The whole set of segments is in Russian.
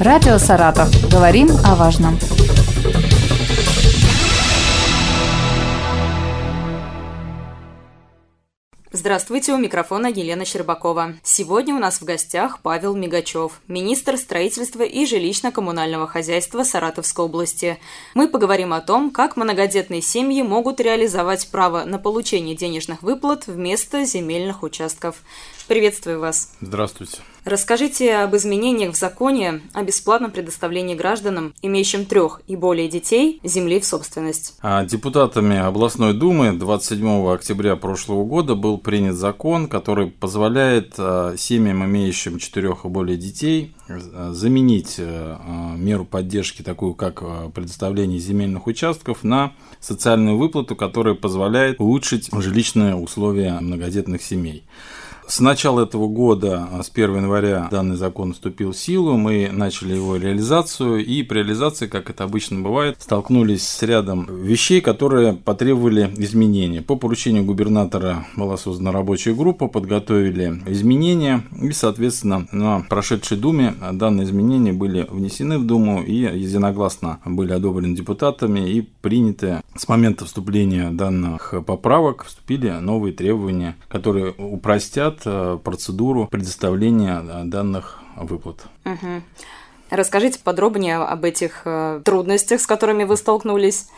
Радио «Саратов». Говорим о важном. Здравствуйте, у микрофона Елена Щербакова. Сегодня у нас в гостях Павел Мигачев, министр строительства и жилищно-коммунального хозяйства Саратовской области. Мы поговорим о том, как многодетные семьи могут реализовать право на получение денежных выплат вместо земельных участков. Приветствую вас. Здравствуйте. Расскажите об изменениях в законе о бесплатном предоставлении гражданам, имеющим трех и более детей, земли в собственность. А депутатами областной думы 27 октября прошлого года был принят закон, который позволяет а, семьям, имеющим четырех и более детей, а, заменить меру поддержки, такую как предоставление земельных участков, на социальную выплату, которая позволяет улучшить жилищные условия многодетных семей. С начала этого года, а, с 1 января, данный закон вступил в силу, мы начали его реализацию, и при реализации, как это обычно бывает, столкнулись с рядом вещей, которые потребовали изменения. По поручению губернатора была создана рабочая группа, подготовили изменения, и, соответственно, на прошедшей Думе данные изменения были внесены в Думу и единогласно были одобрены депутатами и приняты. С момента вступления данных поправок вступили новые требования, которые упростят Э, процедуру предоставления данных выплат. Угу. Расскажите подробнее об этих э, трудностях, с которыми вы столкнулись.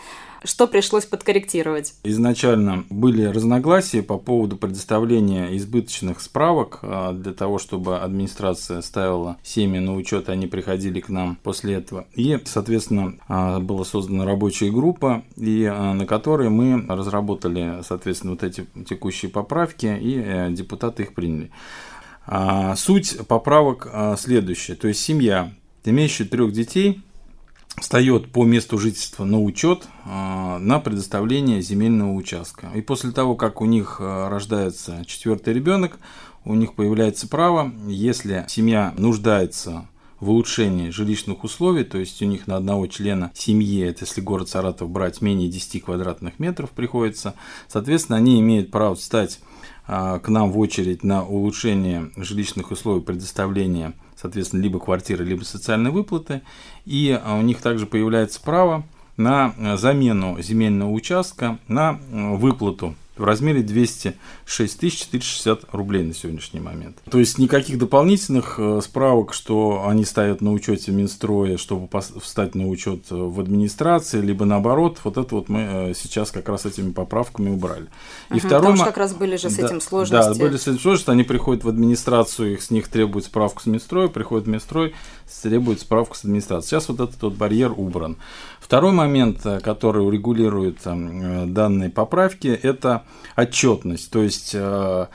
Что пришлось подкорректировать? Изначально были разногласия по поводу предоставления избыточных справок для того, чтобы администрация ставила семьи на учет, они приходили к нам после этого. И, соответственно, была создана рабочая группа, и на которой мы разработали, соответственно, вот эти текущие поправки, и э, депутаты их приняли. Суть поправок следующая. То есть семья, имеющая трех детей, встает по месту жительства на учет а, на предоставление земельного участка. И после того, как у них а, рождается четвертый ребенок, у них появляется право, если семья нуждается в улучшении жилищных условий, то есть у них на одного члена семьи, это если город Саратов брать менее 10 квадратных метров приходится, соответственно, они имеют право встать а, к нам в очередь на улучшение жилищных условий предоставления соответственно, либо квартиры, либо социальные выплаты. И а, у них также появляется право на э, замену земельного участка на э, выплату в размере 206 460 рублей на сегодняшний момент. То есть никаких дополнительных э, справок, что они стоят на учете Минстроя, чтобы встать на учет э, в администрации, либо наоборот, вот это вот мы э, сейчас как раз этими поправками убрали. И угу, второе, потому что как раз были же с да, этим сложности. Да, были с этим сложности, они приходят в администрацию, их, с них требуют справку с Минстроя, приходят в Минстрой, требуют справку с администрации. Сейчас вот этот вот барьер убран. Второй момент, который урегулирует данные поправки, это отчетность. То есть э,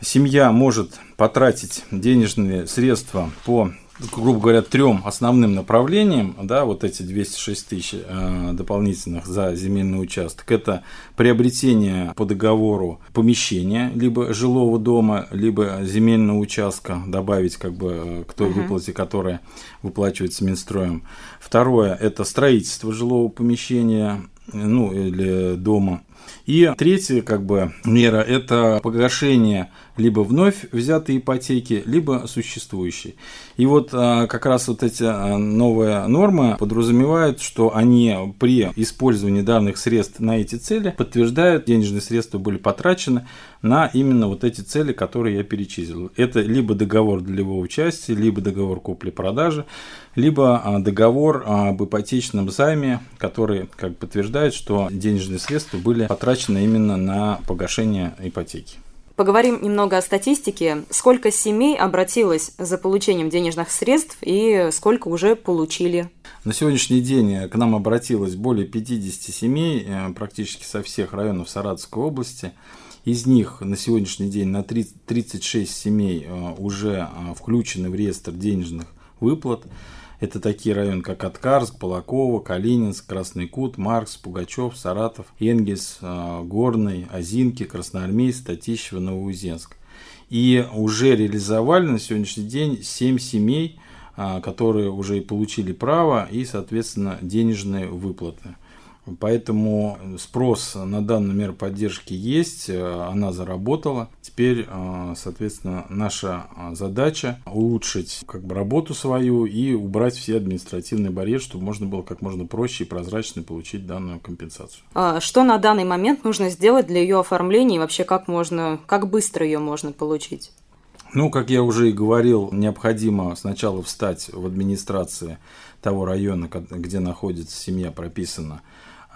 семья может потратить денежные средства по грубо говоря, трем основным направлениям, да, вот эти 206 тысяч э, дополнительных за земельный участок, это приобретение по договору помещения, либо жилого дома, либо земельного участка, добавить как бы э, к той uh-huh. выплате, которая выплачивается Минстроем. Второе – это строительство жилого помещения, ну, или дома. И третья как бы мера – это погашение либо вновь взятой ипотеки, либо существующей. И вот а, как раз вот эти а, новые нормы подразумевают, что они при использовании данных средств на эти цели подтверждают, денежные средства были потрачены на именно вот эти цели, которые я перечислил. Это либо договор долевого участия, либо договор купли-продажи, либо а, договор об ипотечном займе, который как подтверждает, что денежные средства были потрачены именно на погашение ипотеки. Поговорим немного о статистике. Сколько семей обратилось за получением денежных средств и сколько уже получили? На сегодняшний день к нам обратилось более 50 семей, э, практически со всех районов Саратовской области. Из них на сегодняшний день на 36 семей э, уже э, включены в реестр денежных выплат. Это такие районы, как Аткарск, Балакова, Калининск, Красный Кут, Маркс, Пугачев, Саратов, Энгельс, э, Горный, Озинки, Красноармейск, Татищево, Новоузенск. И уже реализовали на сегодняшний день 7 семей, которые уже получили право и, соответственно, денежные выплаты. Поэтому спрос на данную меру поддержки есть, она заработала. Теперь, соответственно, наша задача улучшить как бы, работу свою и убрать все административные барьеры, чтобы можно было как можно проще и прозрачно получить данную компенсацию. А что на данный момент нужно сделать для ее оформления и вообще как можно, как быстро ее можно получить? Ну, как я уже и говорил, необходимо сначала встать в администрации того района, где находится семья прописана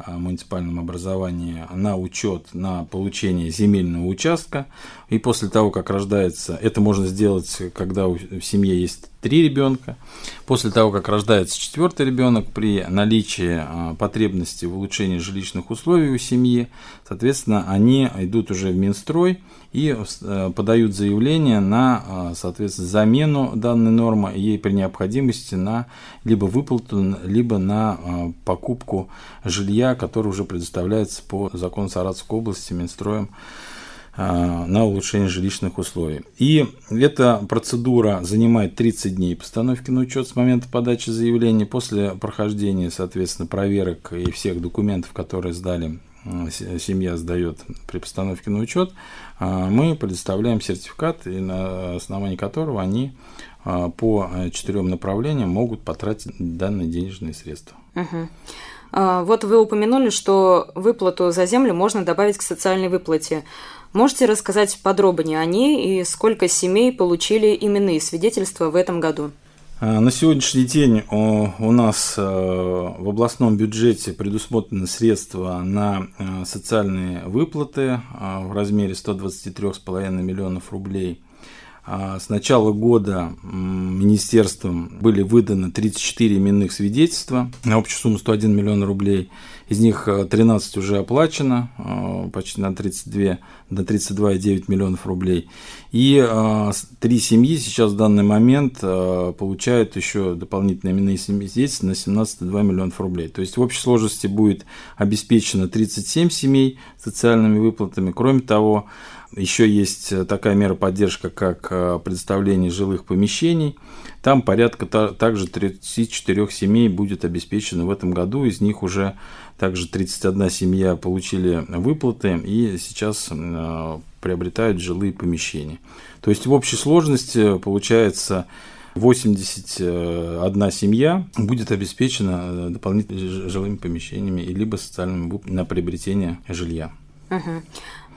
муниципальном образовании на учет на получение земельного участка. И после того, как рождается, это можно сделать, когда в семье есть три ребенка. После того, как рождается четвертый ребенок, при наличии а, потребности в улучшении жилищных условий у семьи, соответственно, они идут уже в Минстрой и э, подают заявление на, а, соответственно, замену данной нормы и при необходимости на либо выплату, либо на а, покупку жилья, которое уже предоставляется по закону Саратовской области Минстроем а, на улучшение жилищных условий. И эта процедура занимает 30 дней постановки на учет с момента подачи заявления. После прохождения, соответственно, проверок и всех документов, которые сдали семья сдает при постановке на учет, а, мы предоставляем сертификат, на основании которого они а, по четырем направлениям могут потратить данные денежные средства. Вот вы упомянули, что выплату за землю можно добавить к социальной выплате. Можете рассказать подробнее о ней и сколько семей получили именные свидетельства в этом году? А, на сегодняшний день у нас э, в областном бюджете предусмотрены средства на э, социальные выплаты а, в размере 123,5 миллионов рублей. А, с начала года министерством были выданы 34 именных свидетельства на общую сумму 101 миллион рублей. Из них 13 э, уже оплачено, э, почти на 32, до 32,9 миллионов рублей. И э, три семьи сейчас в данный момент получают еще дополнительные именные свидетельства на 17,2 миллионов рублей. То есть в общей сложности будет обеспечено 37 семей социальными выплатами. Кроме того, еще есть такая мера поддержки, как предоставление жилых помещений. Там порядка также 34 семей будет обеспечено в этом году. Из них уже также 31 семья получили выплаты и сейчас э, приобретают жилые помещения. То есть в общей сложности получается 81 семья будет обеспечена дополнительными жилыми помещениями либо социальным на приобретение жилья. Угу.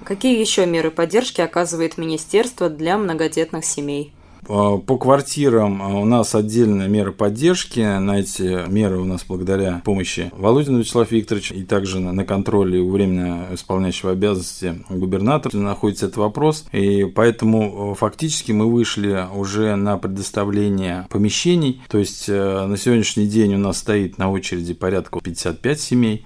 Какие еще меры поддержки оказывает министерство для многодетных семей? А, по квартирам а, у нас отдельная мера поддержки. На эти меры у нас благодаря помощи Володина Вячеслава Викторовича и также на контроле у временно исполняющего обязанности губернатора находится этот вопрос. И поэтому фактически мы вышли уже на предоставление помещений. То есть э, на сегодняшний день у нас стоит на очереди порядка 55 семей.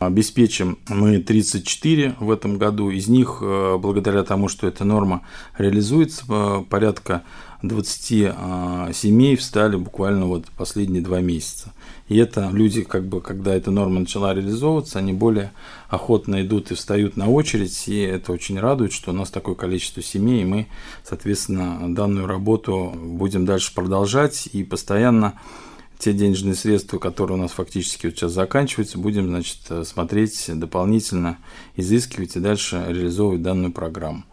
Обеспечим мы 34 в этом году. Из них, э, благодаря тому, что эта норма реализуется, э, порядка 20 а, семей встали буквально вот последние два месяца. И это люди, как бы, когда эта норма начала реализовываться, они более охотно идут и встают на очередь, и это очень радует, что у нас такое количество семей, и мы, соответственно, данную работу будем дальше продолжать и постоянно те денежные средства, которые у нас фактически вот сейчас заканчиваются, будем, значит, смотреть дополнительно, изыскивать и дальше реализовывать данную программу.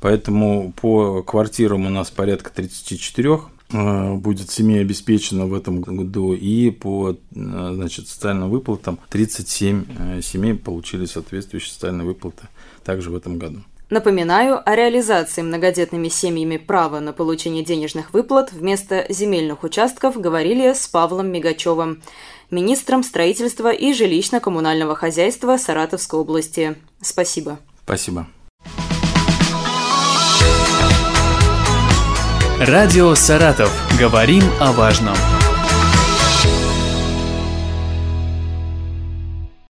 Поэтому по квартирам у нас порядка 34 э, будет семей обеспечено в этом году, и по э, значит, социальным выплатам 37 э, семей получили соответствующие социальные выплаты также в этом году. Напоминаю, о реализации многодетными семьями права на получение денежных выплат вместо земельных участков говорили с Павлом Мигачевым, министром строительства и жилищно-коммунального хозяйства Саратовской области. Спасибо. Спасибо. Радио «Саратов». Говорим о важном.